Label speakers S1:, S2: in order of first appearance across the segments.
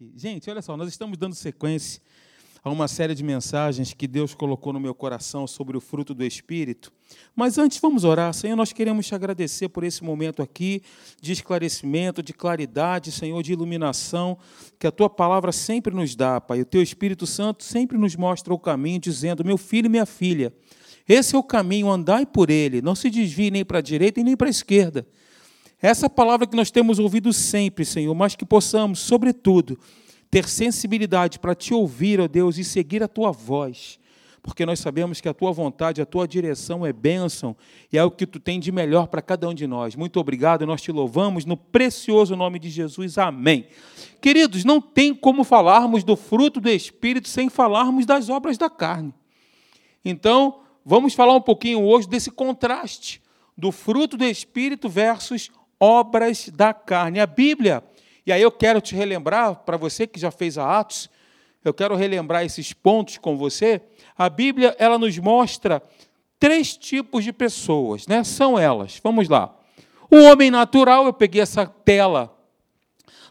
S1: aqui. Gente, olha só, nós estamos dando sequência a uma série de mensagens que Deus colocou no meu coração sobre o fruto do Espírito. Mas antes, vamos orar. Senhor, nós queremos te agradecer por esse momento aqui de esclarecimento, de claridade, Senhor, de iluminação, que a tua palavra sempre nos dá, Pai. O teu Espírito Santo sempre nos mostra o caminho, dizendo: Meu filho e minha filha, esse é o caminho, andai por ele, não se desvie nem para a direita e nem para a esquerda. Essa palavra que nós temos ouvido sempre, Senhor, mas que possamos, sobretudo, ter sensibilidade para te ouvir, ó Deus, e seguir a tua voz, porque nós sabemos que a tua vontade, a tua direção é bênção e é o que tu tem de melhor para cada um de nós. Muito obrigado, nós te louvamos no precioso nome de Jesus. Amém. Queridos, não tem como falarmos do fruto do Espírito sem falarmos das obras da carne. Então, vamos falar um pouquinho hoje desse contraste do fruto do Espírito versus obras da carne. A Bíblia, e aí eu quero te relembrar, para você que já fez a Atos, eu quero relembrar esses pontos com você. A Bíblia, ela nos mostra três tipos de pessoas, né? São elas. Vamos lá. O homem natural, eu peguei essa tela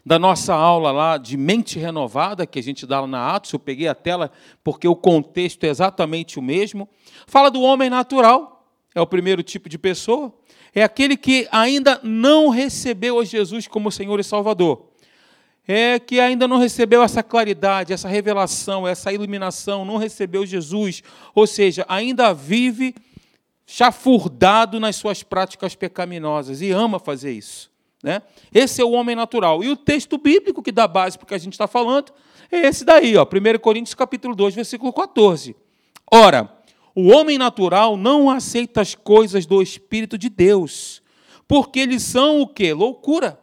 S1: da nossa aula lá de mente renovada, que a gente dá na Atos, eu peguei a tela porque o contexto é exatamente o mesmo. Fala do homem natural, é o primeiro tipo de pessoa é aquele que ainda não recebeu a Jesus como Senhor e Salvador. É que ainda não recebeu essa claridade, essa revelação, essa iluminação, não recebeu Jesus, ou seja, ainda vive chafurdado nas suas práticas pecaminosas e ama fazer isso. Né? Esse é o homem natural. E o texto bíblico que dá base para o que a gente está falando é esse daí, ó, 1 Coríntios capítulo 2, versículo 14. Ora, o homem natural não aceita as coisas do Espírito de Deus, porque eles são o que? Loucura.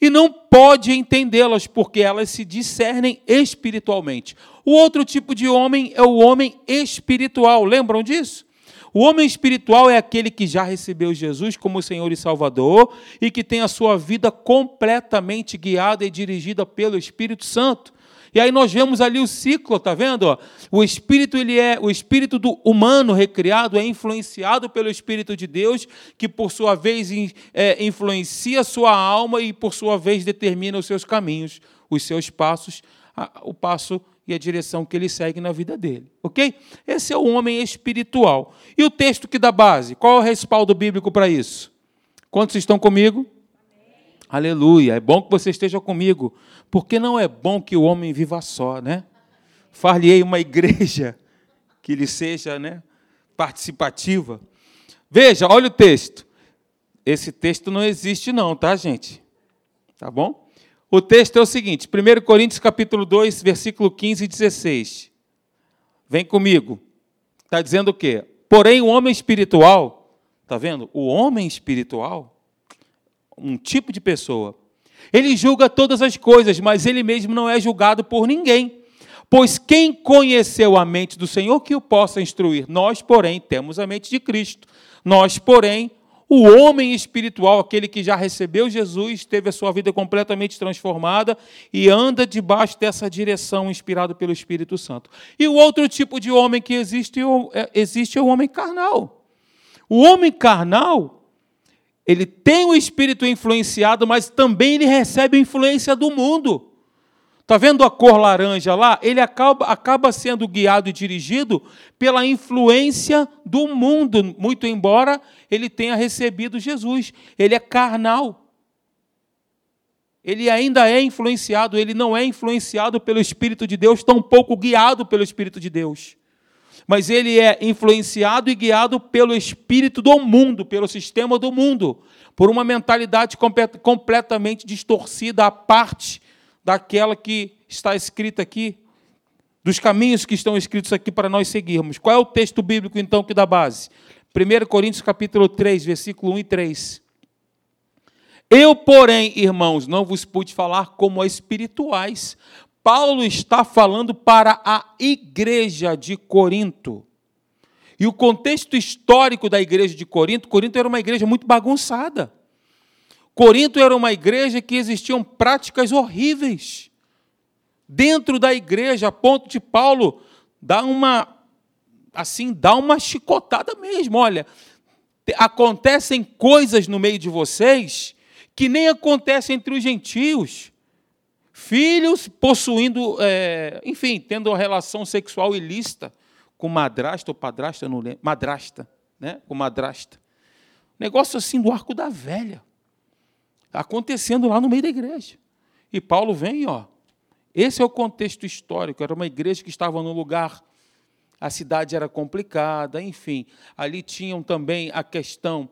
S1: E não pode entendê-las, porque elas se discernem espiritualmente. O outro tipo de homem é o homem espiritual. Lembram disso? O homem espiritual é aquele que já recebeu Jesus como Senhor e Salvador e que tem a sua vida completamente guiada e dirigida pelo Espírito Santo. E aí nós vemos ali o ciclo, tá vendo? O espírito ele é o espírito do humano recriado é influenciado pelo espírito de Deus, que por sua vez é, influencia sua alma e por sua vez determina os seus caminhos, os seus passos, o passo e a direção que ele segue na vida dele, ok? Esse é o homem espiritual. E o texto que dá base, qual é o respaldo bíblico para isso? Quantos estão comigo? Aleluia. É bom que você esteja comigo, porque não é bom que o homem viva só, né? Far-lhe-ei uma igreja que lhe seja, né, participativa. Veja, olha o texto. Esse texto não existe não, tá, gente? Tá bom? O texto é o seguinte, 1 Coríntios capítulo 2, versículo 15 e 16. Vem comigo. Está dizendo o quê? Porém, o homem espiritual, tá vendo? O homem espiritual um tipo de pessoa. Ele julga todas as coisas, mas ele mesmo não é julgado por ninguém. Pois quem conheceu a mente do Senhor que o possa instruir? Nós, porém, temos a mente de Cristo. Nós, porém, o homem espiritual, aquele que já recebeu Jesus, teve a sua vida completamente transformada e anda debaixo dessa direção inspirado pelo Espírito Santo. E o outro tipo de homem que existe, é, existe é o homem carnal. O homem carnal ele tem o espírito influenciado, mas também ele recebe a influência do mundo. Está vendo a cor laranja lá? Ele acaba, acaba sendo guiado e dirigido pela influência do mundo, muito embora ele tenha recebido Jesus. Ele é carnal. Ele ainda é influenciado, ele não é influenciado pelo Espírito de Deus, tampouco guiado pelo Espírito de Deus mas ele é influenciado e guiado pelo espírito do mundo, pelo sistema do mundo, por uma mentalidade completamente distorcida à parte daquela que está escrita aqui, dos caminhos que estão escritos aqui para nós seguirmos. Qual é o texto bíblico então que dá base? 1 Coríntios capítulo 3, versículo 1 e 3. Eu, porém, irmãos, não vos pude falar como a espirituais, Paulo está falando para a igreja de Corinto. E o contexto histórico da igreja de Corinto, Corinto era uma igreja muito bagunçada. Corinto era uma igreja que existiam práticas horríveis dentro da igreja, a ponto de Paulo dar uma assim, dar uma chicotada mesmo. Olha, acontecem coisas no meio de vocês que nem acontecem entre os gentios filhos possuindo, é, enfim, tendo uma relação sexual ilícita com madrasta ou padrasta, não lembro, madrasta, né? com madrasta. Negócio assim do arco da velha, acontecendo lá no meio da igreja. E Paulo vem, ó. Esse é o contexto histórico. Era uma igreja que estava num lugar, a cidade era complicada, enfim. Ali tinham também a questão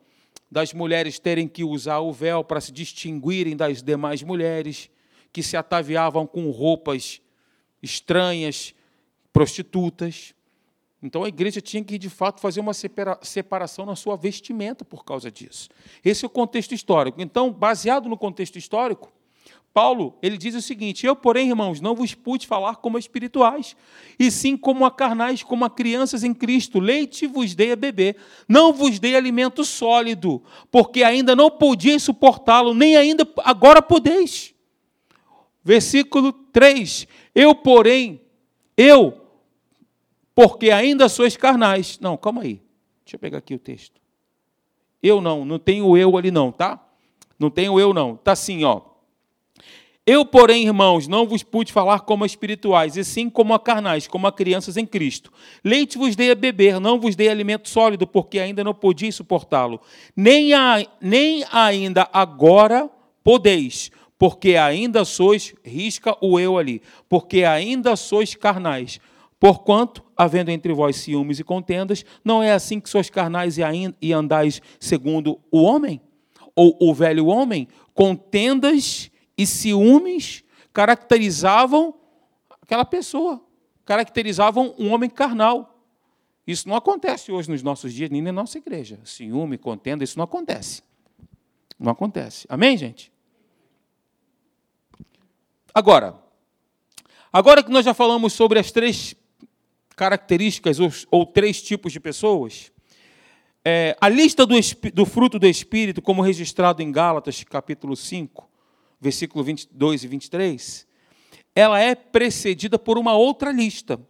S1: das mulheres terem que usar o véu para se distinguirem das demais mulheres que se ataviavam com roupas estranhas, prostitutas. Então a igreja tinha que, de fato, fazer uma separação na sua vestimenta por causa disso. Esse é o contexto histórico. Então, baseado no contexto histórico, Paulo, ele diz o seguinte: Eu, porém, irmãos, não vos pude falar como espirituais, e sim como a carnais, como a crianças em Cristo. Leite vos dei a beber, não vos dei alimento sólido, porque ainda não podiam suportá-lo, nem ainda agora podeis. Versículo 3: Eu, porém, eu, porque ainda sois carnais. Não, calma aí. Deixa eu pegar aqui o texto. Eu não, não tenho eu ali não, tá? Não tenho eu não. Tá assim, ó. Eu, porém, irmãos, não vos pude falar como espirituais, e sim como a carnais, como a crianças em Cristo. Leite vos dei a beber, não vos dei alimento sólido, porque ainda não podia suportá-lo. Nem, a, nem ainda agora podeis, porque ainda sois, risca o eu ali, porque ainda sois carnais. Porquanto, havendo entre vós ciúmes e contendas, não é assim que sois carnais e andais segundo o homem? Ou o velho homem? Contendas e ciúmes caracterizavam aquela pessoa, caracterizavam um homem carnal. Isso não acontece hoje nos nossos dias, nem na nossa igreja. Ciúme, contenda, isso não acontece. Não acontece. Amém, gente? Agora, agora que nós já falamos sobre as três características ou, ou três tipos de pessoas, é, a lista do, do, fruto do Espírito, como registrado em Gálatas, capítulo 5, versículo 22 e 23, ela é precedida por uma outra lista.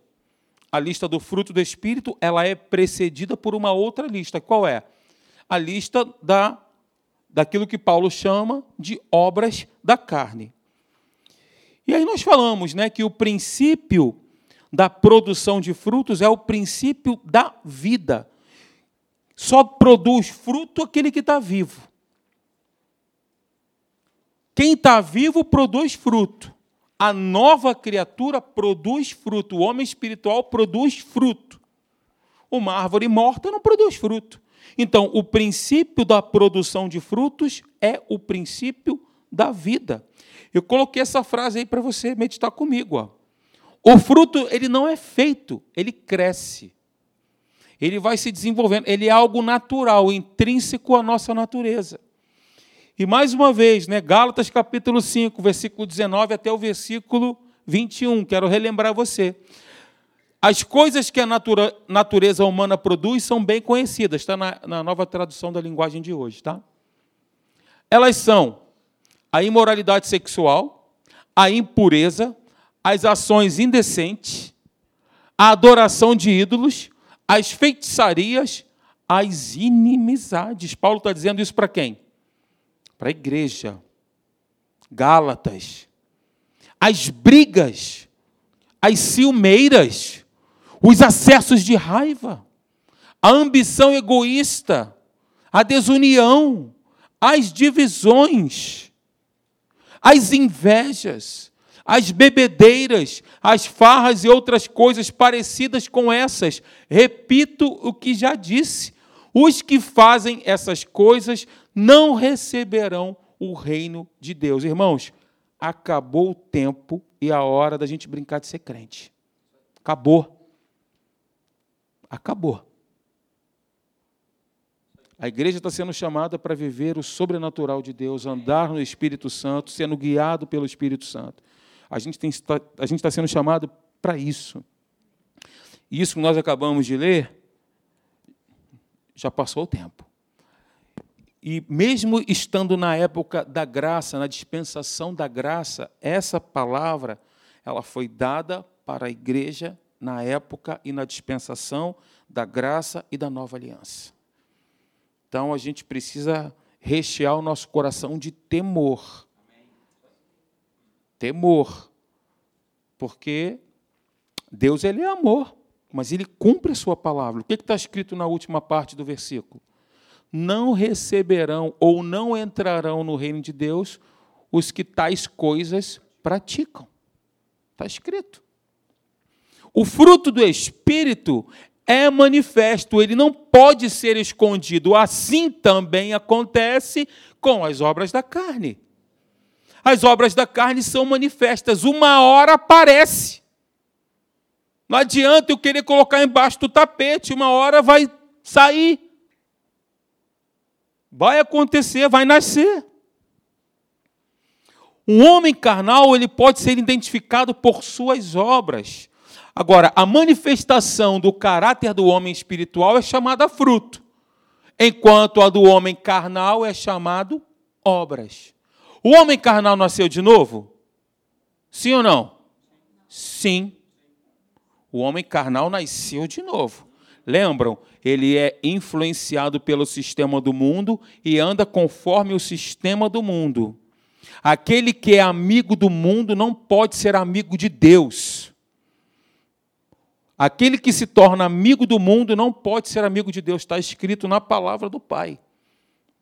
S1: A lista do fruto do Espírito, ela é precedida por uma outra lista. Qual é? A lista da, daquilo que Paulo chama de obras da carne. E aí nós falamos né, que o princípio da produção de frutos é o princípio da vida. Só produz fruto aquele que está vivo. Quem está vivo produz fruto. A nova criatura produz fruto. O homem espiritual produz fruto. Uma árvore morta não produz fruto. Então, o princípio da produção de frutos é o princípio da vida. Eu coloquei essa frase aí para você meditar comigo. Ó. O fruto, ele não é feito, ele cresce. Ele vai se desenvolvendo, ele é algo natural, intrínseco à nossa natureza. E mais uma vez, né, Gálatas capítulo 5, versículo 19 até o versículo 21, quero relembrar você. As coisas que a natura, natureza humana produz são bem conhecidas, está na, na nova tradução da linguagem de hoje, tá? Elas são a imoralidade sexual, a impureza, as ações indecentes, a adoração de ídolos, as feitiçarias, as inimizades. Paulo está dizendo isso para quem? Para a igreja. Gálatas. As brigas, as ciumeiras, os acessos de raiva, a ambição egoísta, a desunião, as divisões as invejas, as bebedeiras, as farras e outras coisas parecidas com essas. Repito o que já disse: os que fazem essas coisas não receberão o reino de Deus. Irmãos, acabou o tempo e a hora da gente brincar de ser crente. Acabou. Acabou. A igreja está sendo chamada para viver o sobrenatural de Deus, andar no Espírito Santo, sendo guiado pelo Espírito Santo. A gente, está sendo chamado para isso. E isso que nós acabamos de ler, já passou o tempo. E mesmo estando na época da graça, na dispensação da graça, essa palavra, ela foi dada para a igreja na época e na dispensação da graça e da nova aliança. Então a gente precisa rechear o nosso coração de temor. Temor. Porque Deus ele é amor, mas ele cumpre a sua palavra. O que está escrito na última parte do versículo? Não receberão ou não entrarão no reino de Deus os que tais coisas praticam. Está escrito. O fruto do Espírito é manifesto, ele não pode ser escondido. Assim também acontece com as obras da carne. As obras da carne são manifestas, uma hora aparece. Não adianta eu querer colocar embaixo do tapete, uma hora vai sair. Vai acontecer, vai nascer. Um homem carnal, ele pode ser identificado por suas obras. Agora, a manifestação do caráter do homem espiritual é chamada fruto, enquanto a do homem carnal é chamado obras. O homem carnal nasceu de novo? Sim ou não? Sim. O homem carnal nasceu de novo. Lembram? Ele é influenciado pelo sistema do mundo e anda conforme o sistema do mundo. Aquele que é amigo do mundo não pode ser amigo de Deus. Aquele que se torna amigo do mundo não pode ser amigo de Deus. Está escrito na palavra do Pai,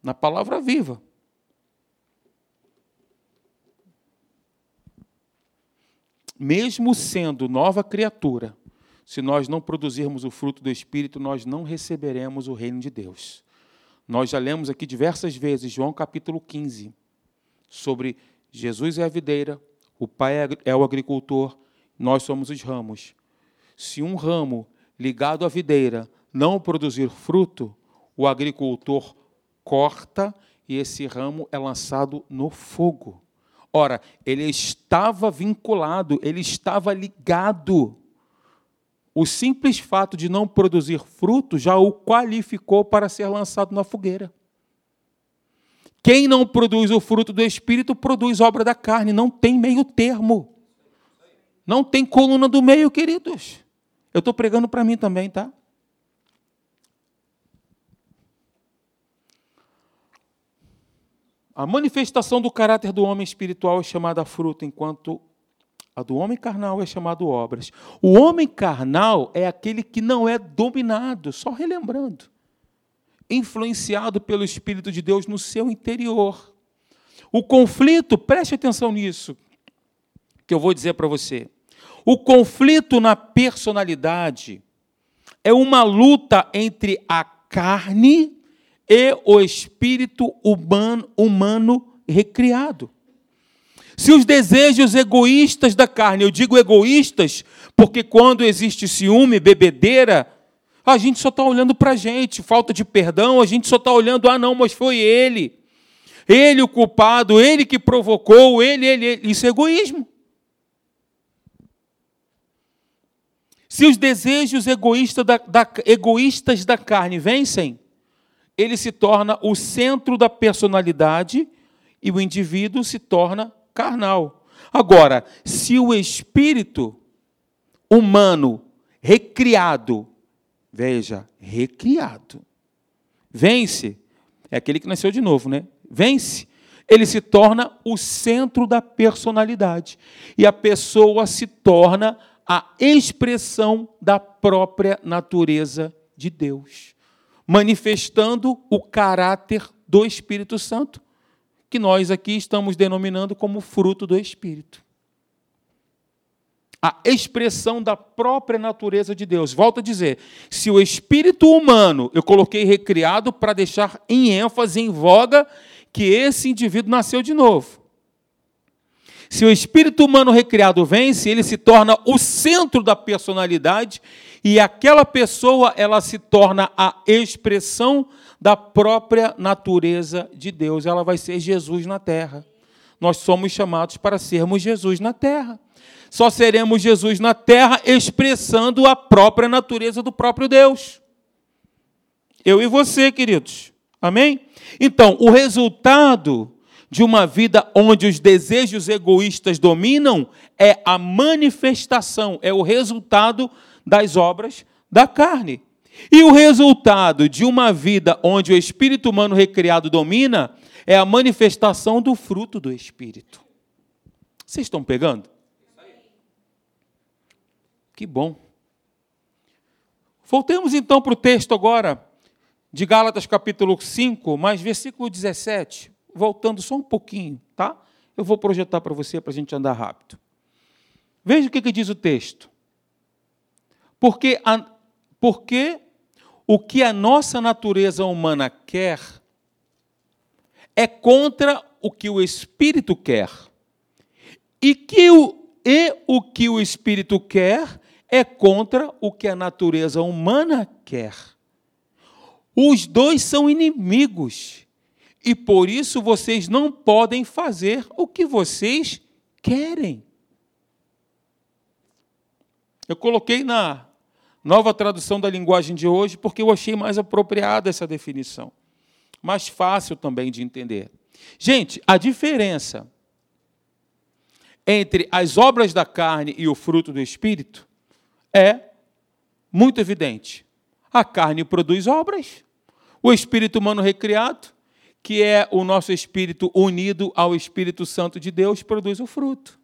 S1: na palavra viva. Mesmo sendo nova criatura, se nós não produzirmos o fruto do Espírito, nós não receberemos o reino de Deus. Nós já lemos aqui diversas vezes, João capítulo 15, sobre Jesus é a videira, o Pai é o agricultor, nós somos os ramos. Se um ramo ligado à videira não produzir fruto, o agricultor corta e esse ramo é lançado no fogo. Ora, ele estava vinculado, ele estava ligado. O simples fato de não produzir fruto já o qualificou para ser lançado na fogueira. Quem não produz o fruto do Espírito produz obra da carne, não tem meio termo. Não tem coluna do meio, queridos. Eu estou pregando para mim também, tá? A manifestação do caráter do homem espiritual é chamada fruto, enquanto a do homem carnal é chamada obras. O homem carnal é aquele que não é dominado, só relembrando, influenciado pelo Espírito de Deus no seu interior. O conflito, preste atenção nisso, que eu vou dizer para você. O conflito na personalidade é uma luta entre a carne e o espírito humano, humano recriado. Se os desejos egoístas da carne, eu digo egoístas, porque quando existe ciúme, bebedeira, a gente só está olhando para a gente, falta de perdão, a gente só está olhando, ah, não, mas foi ele. Ele o culpado, ele que provocou, ele, ele, ele. Isso é egoísmo. Se os desejos egoístas da, da, egoístas da carne vencem, ele se torna o centro da personalidade e o indivíduo se torna carnal. Agora, se o espírito humano recriado, veja, recriado, vence, é aquele que nasceu de novo, né? Vence, ele se torna o centro da personalidade. E a pessoa se torna a expressão da própria natureza de Deus, manifestando o caráter do Espírito Santo, que nós aqui estamos denominando como fruto do Espírito. A expressão da própria natureza de Deus. Volto a dizer, se o espírito humano eu coloquei recriado para deixar em ênfase, em voga, que esse indivíduo nasceu de novo. Se o espírito humano recriado vence, ele se torna o centro da personalidade e aquela pessoa ela se torna a expressão da própria natureza de Deus. Ela vai ser Jesus na terra. Nós somos chamados para sermos Jesus na terra. Só seremos Jesus na terra expressando a própria natureza do próprio Deus. Eu e você, queridos. Amém? Então, o resultado de uma vida onde os desejos egoístas dominam é a manifestação, é o resultado das obras da carne. E o resultado de uma vida onde o espírito humano recriado domina é a manifestação do fruto do espírito. Vocês estão pegando? Que bom. Voltemos então para o texto agora de Gálatas capítulo 5, mais versículo 17. Voltando só um pouquinho, tá? Eu vou projetar para você para a gente andar rápido. Veja o que, que diz o texto. Porque, a, porque o que a nossa natureza humana quer é contra o que o Espírito quer. E, que o, e o que o Espírito quer é contra o que a natureza humana quer. Os dois são inimigos. E por isso vocês não podem fazer o que vocês querem. Eu coloquei na nova tradução da linguagem de hoje porque eu achei mais apropriada essa definição. Mais fácil também de entender. Gente, a diferença entre as obras da carne e o fruto do espírito é muito evidente. A carne produz obras, o espírito humano recriado, que é o nosso espírito unido ao Espírito Santo de Deus, produz o fruto.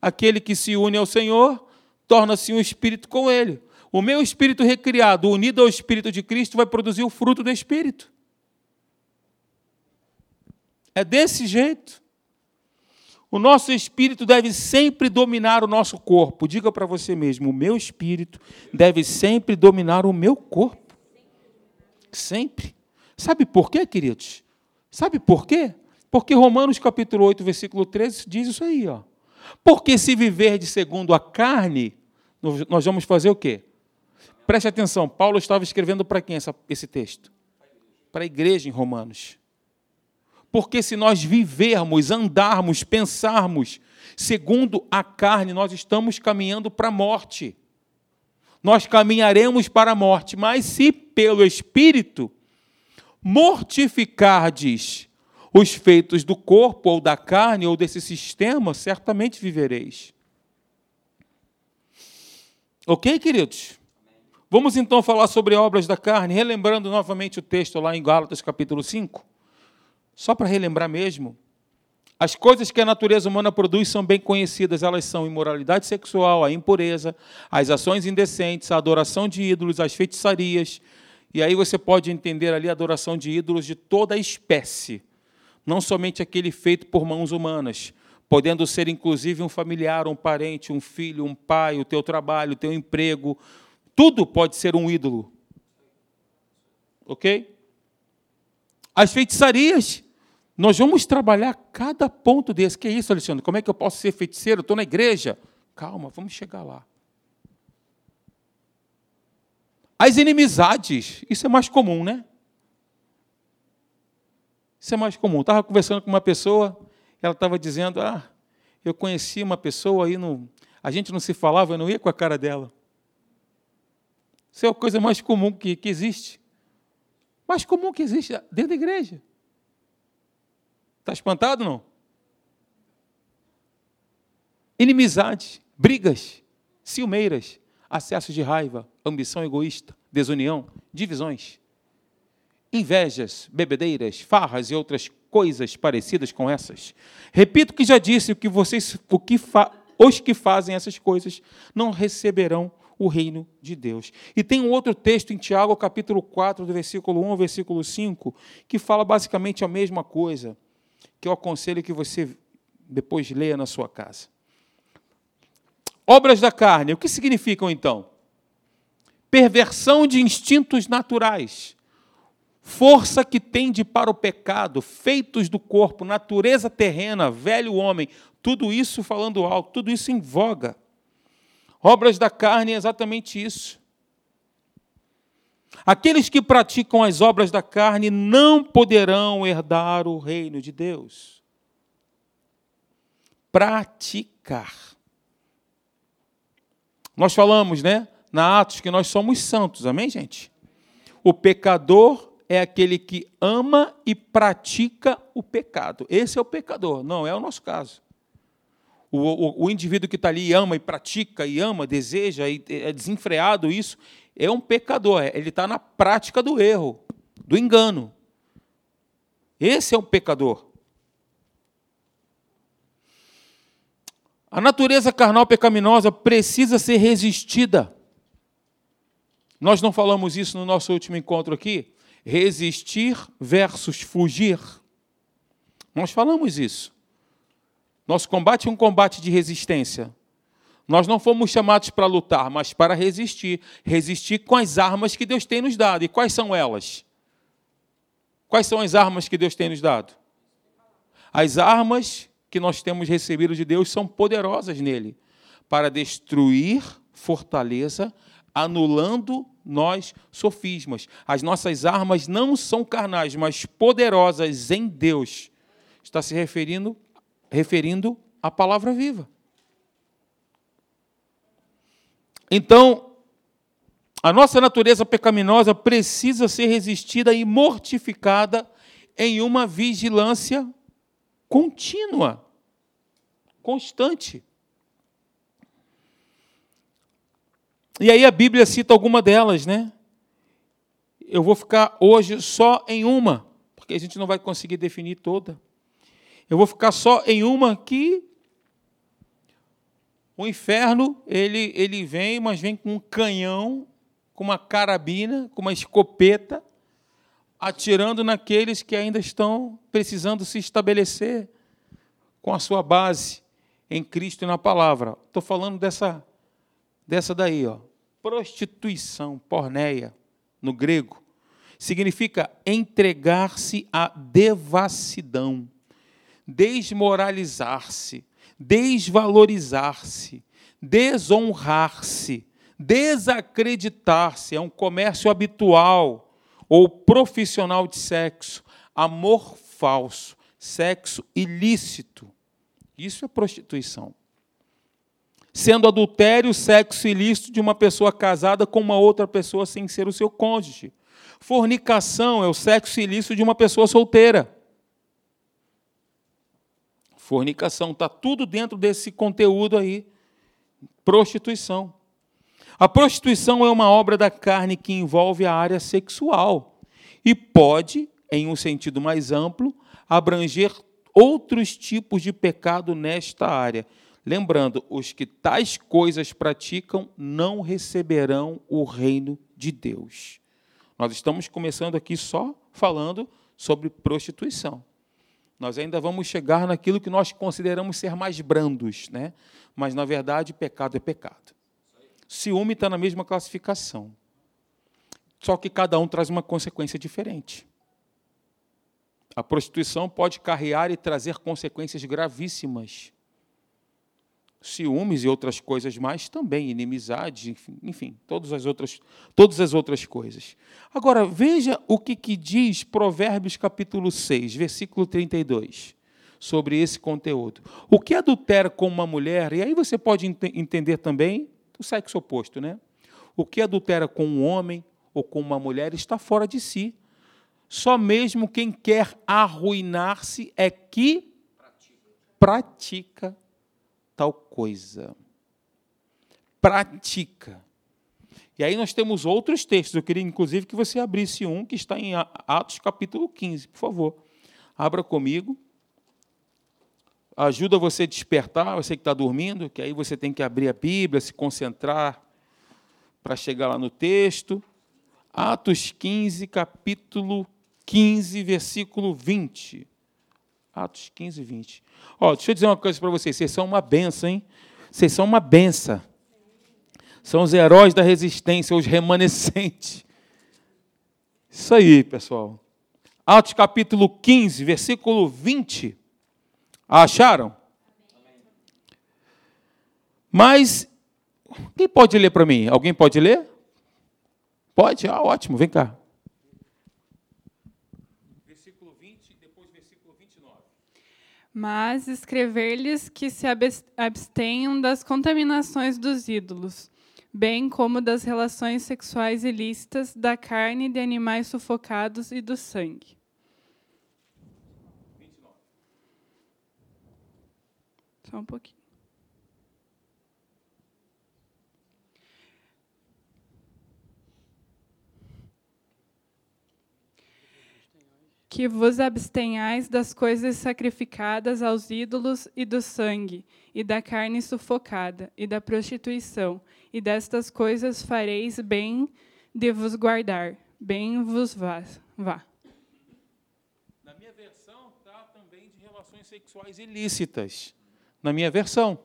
S1: Aquele que se une ao Senhor torna-se um espírito com ele. O meu espírito recriado, unido ao espírito de Cristo, vai produzir o fruto do espírito. É desse jeito. O nosso espírito deve sempre dominar o nosso corpo. Diga para você mesmo: o meu espírito deve sempre dominar o meu corpo. Sempre. Sabe por quê, queridos? Sabe por quê? Porque Romanos capítulo 8, versículo 13 diz isso aí, ó. Porque se viver de segundo a carne, nós vamos fazer o quê? Preste atenção, Paulo estava escrevendo para quem essa, esse texto? Para a igreja em Romanos. Porque se nós vivermos, andarmos, pensarmos segundo a carne, nós estamos caminhando para a morte. Nós caminharemos para a morte, mas se pelo Espírito mortificardes os feitos do corpo ou da carne ou desse sistema, certamente vivereis. Ok, queridos? Vamos então falar sobre obras da carne, relembrando novamente o texto lá em Gálatas capítulo 5. Só para relembrar mesmo, as coisas que a natureza humana produz são bem conhecidas, elas são imoralidade sexual, a impureza, as ações indecentes, a adoração de ídolos, as feitiçarias. E aí você pode entender ali a adoração de ídolos de toda a espécie, não somente aquele feito por mãos humanas, podendo ser inclusive um familiar, um parente, um filho, um pai, o teu trabalho, o teu emprego, tudo pode ser um ídolo. OK? As feitiçarias nós vamos trabalhar cada ponto desse. Que é isso, Alexandre? Como é que eu posso ser feiticeiro? Estou na igreja. Calma, vamos chegar lá. As inimizades, isso é mais comum, né? Isso é mais comum. Estava conversando com uma pessoa, ela estava dizendo: Ah, eu conheci uma pessoa aí, no... a gente não se falava, eu não ia com a cara dela. Isso é a coisa mais comum que, que existe. Mais comum que existe dentro da igreja. Está espantado não? Inimizade, brigas, ciumeiras, acessos de raiva, ambição egoísta, desunião, divisões, invejas, bebedeiras, farras e outras coisas parecidas com essas. Repito que já disse que vocês, o que os que fazem essas coisas não receberão o reino de Deus. E tem um outro texto em Tiago, capítulo 4, do versículo 1 ao versículo 5, que fala basicamente a mesma coisa que eu aconselho que você depois leia na sua casa. Obras da carne, o que significam então? Perversão de instintos naturais, força que tende para o pecado, feitos do corpo, natureza terrena, velho homem, tudo isso falando alto, tudo isso em voga. Obras da carne é exatamente isso. Aqueles que praticam as obras da carne não poderão herdar o reino de Deus. Praticar. Nós falamos, né, na Atos, que nós somos santos, amém, gente? O pecador é aquele que ama e pratica o pecado. Esse é o pecador, não é o nosso caso. O, o, o indivíduo que está ali ama e pratica, e ama, deseja, e é desenfreado isso, é um pecador, é, ele está na prática do erro, do engano. Esse é um pecador. A natureza carnal pecaminosa precisa ser resistida. Nós não falamos isso no nosso último encontro aqui? Resistir versus fugir. Nós falamos isso. Nosso combate é um combate de resistência. Nós não fomos chamados para lutar, mas para resistir. Resistir com as armas que Deus tem nos dado. E quais são elas? Quais são as armas que Deus tem nos dado? As armas que nós temos recebido de Deus são poderosas nele para destruir fortaleza, anulando nós sofismas. As nossas armas não são carnais, mas poderosas em Deus. Está se referindo referindo à palavra viva. Então, a nossa natureza pecaminosa precisa ser resistida e mortificada em uma vigilância contínua, constante. E aí a Bíblia cita alguma delas, né? Eu vou ficar hoje só em uma, porque a gente não vai conseguir definir toda. Eu vou ficar só em uma que o inferno, ele, ele vem, mas vem com um canhão, com uma carabina, com uma escopeta, atirando naqueles que ainda estão precisando se estabelecer com a sua base em Cristo e na palavra. Estou falando dessa, dessa daí, ó. Prostituição, porneia, no grego, significa entregar-se à devassidão desmoralizar-se, desvalorizar-se, desonrar-se, desacreditar-se. É um comércio habitual ou profissional de sexo, amor falso, sexo ilícito. Isso é prostituição. Sendo adultério, sexo ilícito de uma pessoa casada com uma outra pessoa sem ser o seu cônjuge. Fornicação é o sexo ilícito de uma pessoa solteira fornicação, está tudo dentro desse conteúdo aí. Prostituição. A prostituição é uma obra da carne que envolve a área sexual e pode, em um sentido mais amplo, abranger outros tipos de pecado nesta área. Lembrando, os que tais coisas praticam não receberão o reino de Deus. Nós estamos começando aqui só falando sobre prostituição. Nós ainda vamos chegar naquilo que nós consideramos ser mais brandos, né? mas, na verdade, pecado é pecado. Ciúme está na mesma classificação. Só que cada um traz uma consequência diferente. A prostituição pode carrear e trazer consequências gravíssimas ciúmes e outras coisas mais também, inimizades, enfim, enfim, todas as outras, todas as outras coisas. Agora, veja o que, que diz Provérbios capítulo 6, versículo 32, sobre esse conteúdo. O que adultera com uma mulher, e aí você pode ent entender também o sexo oposto, né? O que adultera com um homem ou com uma mulher está fora de si. Só mesmo quem quer arruinar-se é que pratica tal coisa. Pratica. E aí nós temos outros textos. Eu queria, inclusive, que você abrisse um que está em Atos capítulo 15, por favor. Abra comigo. Ajuda você a despertar, você que está dormindo, que aí você tem que abrir a Bíblia, se concentrar para chegar lá no texto. Atos 15, capítulo 15, versículo 20. Atos 15, 20. Ó, deixa eu dizer uma coisa para vocês. Vocês são uma benção, hein? Vocês são uma benção. São os heróis da resistência, os remanescentes. Isso aí, pessoal. Atos capítulo 15, versículo 20. Acharam? Mas, quem pode ler para mim? Alguém pode ler? Pode? Ah, ótimo, vem cá.
S2: Mas escrever-lhes que se abstenham das contaminações dos ídolos, bem como das relações sexuais ilícitas, da carne de animais sufocados e do sangue. 29. Só um pouquinho. Que vos abstenhais das coisas sacrificadas aos ídolos e do sangue, e da carne sufocada, e da prostituição, e destas coisas fareis bem de vos guardar, bem vos vá. vá.
S1: Na minha versão está também de relações sexuais ilícitas. Na minha versão.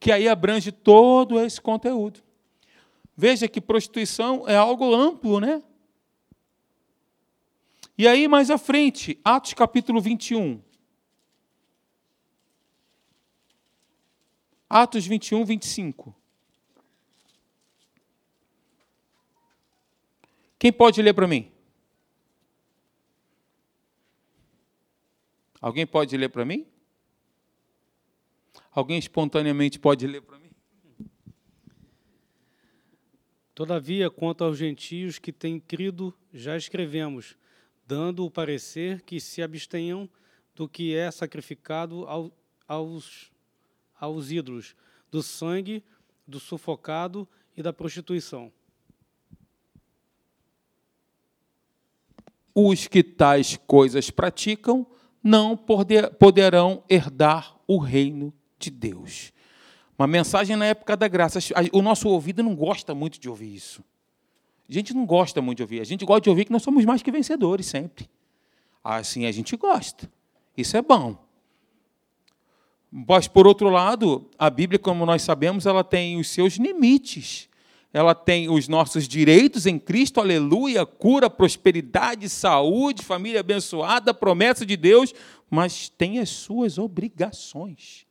S1: Que aí abrange todo esse conteúdo. Veja que prostituição é algo amplo, né? E aí, mais à frente, Atos capítulo 21. Atos 21, 25. Quem pode ler para mim? Alguém pode ler para mim? Alguém espontaneamente pode ler para mim?
S3: Todavia, quanto aos gentios que têm crido, já escrevemos dando o parecer que se abstenham do que é sacrificado ao, aos, aos ídolos, do sangue, do sufocado e da prostituição.
S1: Os que tais coisas praticam não poderão herdar o reino de Deus. Uma mensagem na época da graça. O nosso ouvido não gosta muito de ouvir isso. A gente não gosta muito de ouvir. A gente gosta de ouvir que nós somos mais que vencedores sempre. Assim a gente gosta. Isso é bom. Mas, por outro lado, a Bíblia, como nós sabemos, ela tem os seus limites. Ela tem os nossos direitos em Cristo, aleluia, cura, prosperidade, saúde, família abençoada, promessa de Deus, mas tem as suas obrigações.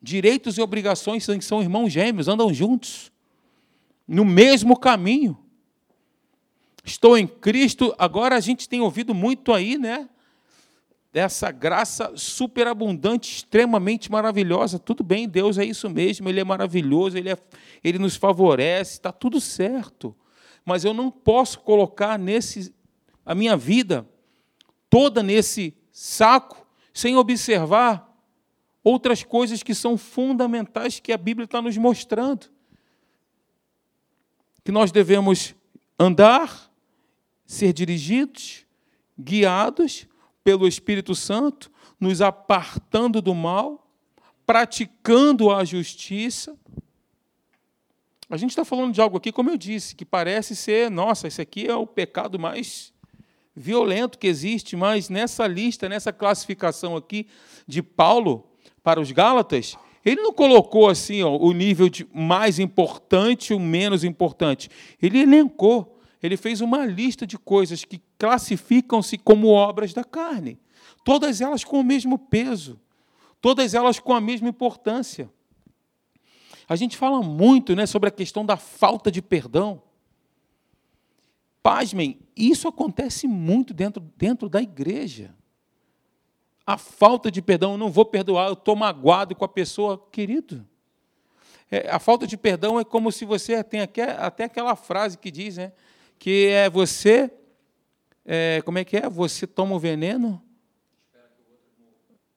S1: Direitos e obrigações são irmãos gêmeos, andam juntos no mesmo caminho. Estou em Cristo. Agora a gente tem ouvido muito aí, né? Dessa graça superabundante, extremamente maravilhosa. Tudo bem, Deus é isso mesmo, Ele é maravilhoso, Ele, é, Ele nos favorece, está tudo certo. Mas eu não posso colocar nesse a minha vida toda nesse saco sem observar outras coisas que são fundamentais que a Bíblia está nos mostrando que nós devemos andar, ser dirigidos, guiados pelo Espírito Santo, nos apartando do mal, praticando a justiça. A gente está falando de algo aqui, como eu disse, que parece ser, nossa, esse aqui é o pecado mais violento que existe, mas nessa lista, nessa classificação aqui de Paulo para os Gálatas, ele não colocou assim ó, o nível de mais importante ou menos importante. Ele elencou, ele fez uma lista de coisas que classificam-se como obras da carne. Todas elas com o mesmo peso, todas elas com a mesma importância. A gente fala muito né, sobre a questão da falta de perdão. Pasmem, isso acontece muito dentro, dentro da igreja a falta de perdão, eu não vou perdoar, eu estou magoado com a pessoa, querido. É, a falta de perdão é como se você tem até, até aquela frase que diz, né, que é você, é, como é que é? Você toma o veneno?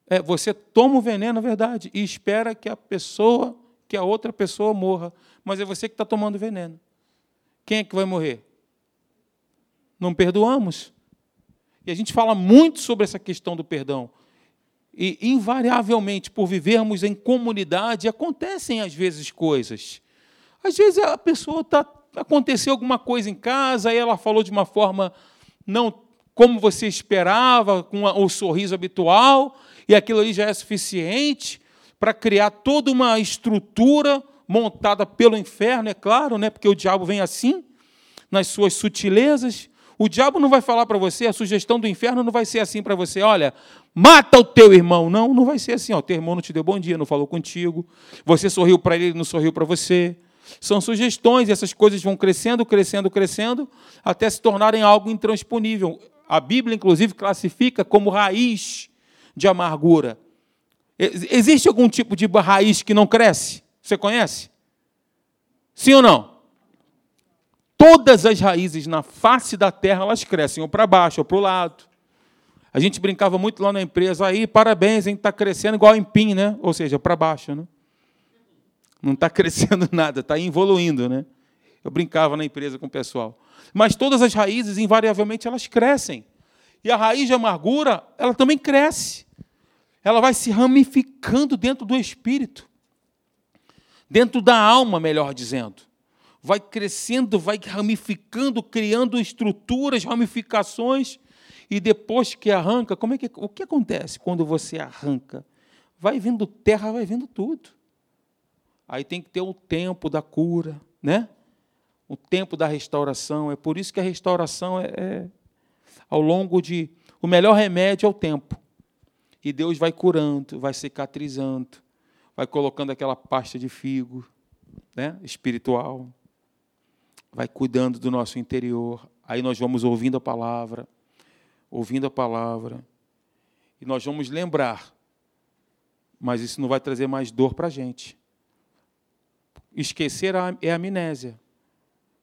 S1: É, você toma o veneno, é verdade, e espera que a pessoa, que a outra pessoa morra, mas é você que está tomando veneno. Quem é que vai morrer? Não perdoamos. E a gente fala muito sobre essa questão do perdão. E, invariavelmente, por vivermos em comunidade, acontecem às vezes coisas. Às vezes a pessoa está. Aconteceu alguma coisa em casa, aí ela falou de uma forma não como você esperava, com o sorriso habitual, e aquilo ali já é suficiente para criar toda uma estrutura montada pelo inferno, é claro, né? porque o diabo vem assim, nas suas sutilezas. O diabo não vai falar para você, a sugestão do inferno não vai ser assim para você: olha, mata o teu irmão. Não, não vai ser assim. O teu irmão não te deu bom dia, não falou contigo. Você sorriu para ele, ele não sorriu para você. São sugestões, e essas coisas vão crescendo, crescendo, crescendo, até se tornarem algo intransponível. A Bíblia, inclusive, classifica como raiz de amargura. Existe algum tipo de raiz que não cresce? Você conhece? Sim ou não? Todas as raízes na face da terra, elas crescem ou para baixo ou para o lado. A gente brincava muito lá na empresa, aí, parabéns, a gente está crescendo igual empim, né? Ou seja, para baixo, né? Não está crescendo nada, está evoluindo, né? Eu brincava na empresa com o pessoal. Mas todas as raízes, invariavelmente, elas crescem. E a raiz de amargura, ela também cresce. Ela vai se ramificando dentro do espírito. Dentro da alma, melhor dizendo. Vai crescendo, vai ramificando, criando estruturas, ramificações. E depois que arranca, como é que, o que acontece quando você arranca? Vai vindo terra, vai vindo tudo. Aí tem que ter o tempo da cura, né? O tempo da restauração. É por isso que a restauração é, é ao longo de. O melhor remédio é o tempo. E Deus vai curando, vai cicatrizando, vai colocando aquela pasta de figo né, espiritual, vai cuidando do nosso interior. Aí nós vamos ouvindo a palavra, ouvindo a palavra, e nós vamos lembrar, mas isso não vai trazer mais dor para a gente. Esquecer é amnésia.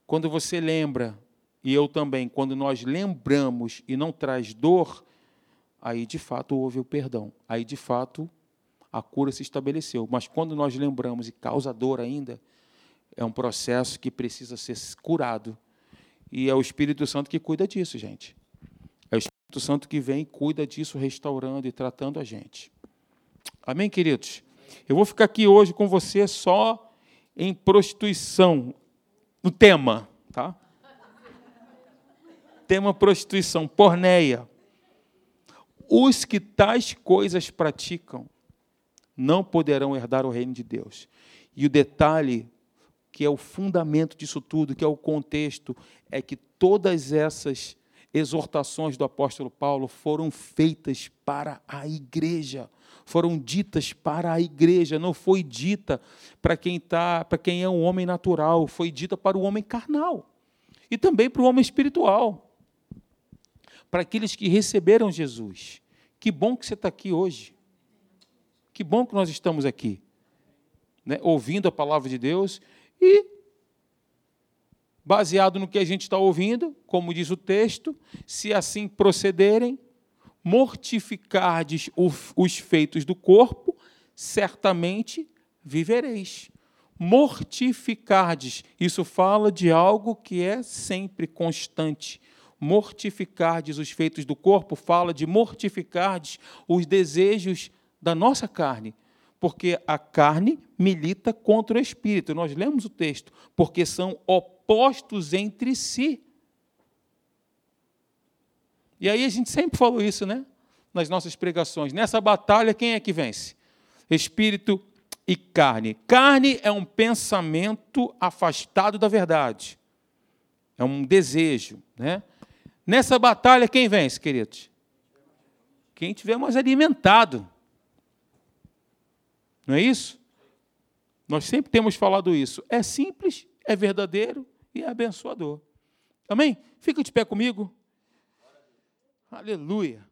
S1: Quando você lembra e eu também, quando nós lembramos e não traz dor, aí de fato houve o perdão. Aí de fato a cura se estabeleceu. Mas quando nós lembramos e causa dor ainda, é um processo que precisa ser curado. E é o Espírito Santo que cuida disso, gente. É o Espírito Santo que vem e cuida disso, restaurando e tratando a gente. Amém, queridos? Eu vou ficar aqui hoje com você só em prostituição, no tema, tá? tema prostituição, porneia. Os que tais coisas praticam não poderão herdar o reino de Deus. E o detalhe, que é o fundamento disso tudo, que é o contexto, é que todas essas exortações do apóstolo Paulo foram feitas para a igreja, foram ditas para a igreja, não foi dita para quem tá, para quem é um homem natural, foi dita para o homem carnal e também para o homem espiritual para aqueles que receberam Jesus. Que bom que você está aqui hoje. Que bom que nós estamos aqui, né, ouvindo a palavra de Deus e, baseado no que a gente está ouvindo, como diz o texto, se assim procederem, mortificardes os feitos do corpo, certamente vivereis. Mortificardes, isso fala de algo que é sempre constante, mortificardes os feitos do corpo, fala de mortificardes os desejos da nossa carne, porque a carne milita contra o espírito. Nós lemos o texto, porque são opostos entre si. E aí a gente sempre falou isso, né? Nas nossas pregações. Nessa batalha, quem é que vence? Espírito e carne. Carne é um pensamento afastado da verdade. É um desejo, né? Nessa batalha, quem vence, queridos? Quem tiver mais alimentado. Não é isso? Nós sempre temos falado isso. É simples, é verdadeiro e é abençoador. Amém? Fica de pé comigo. Aleluia.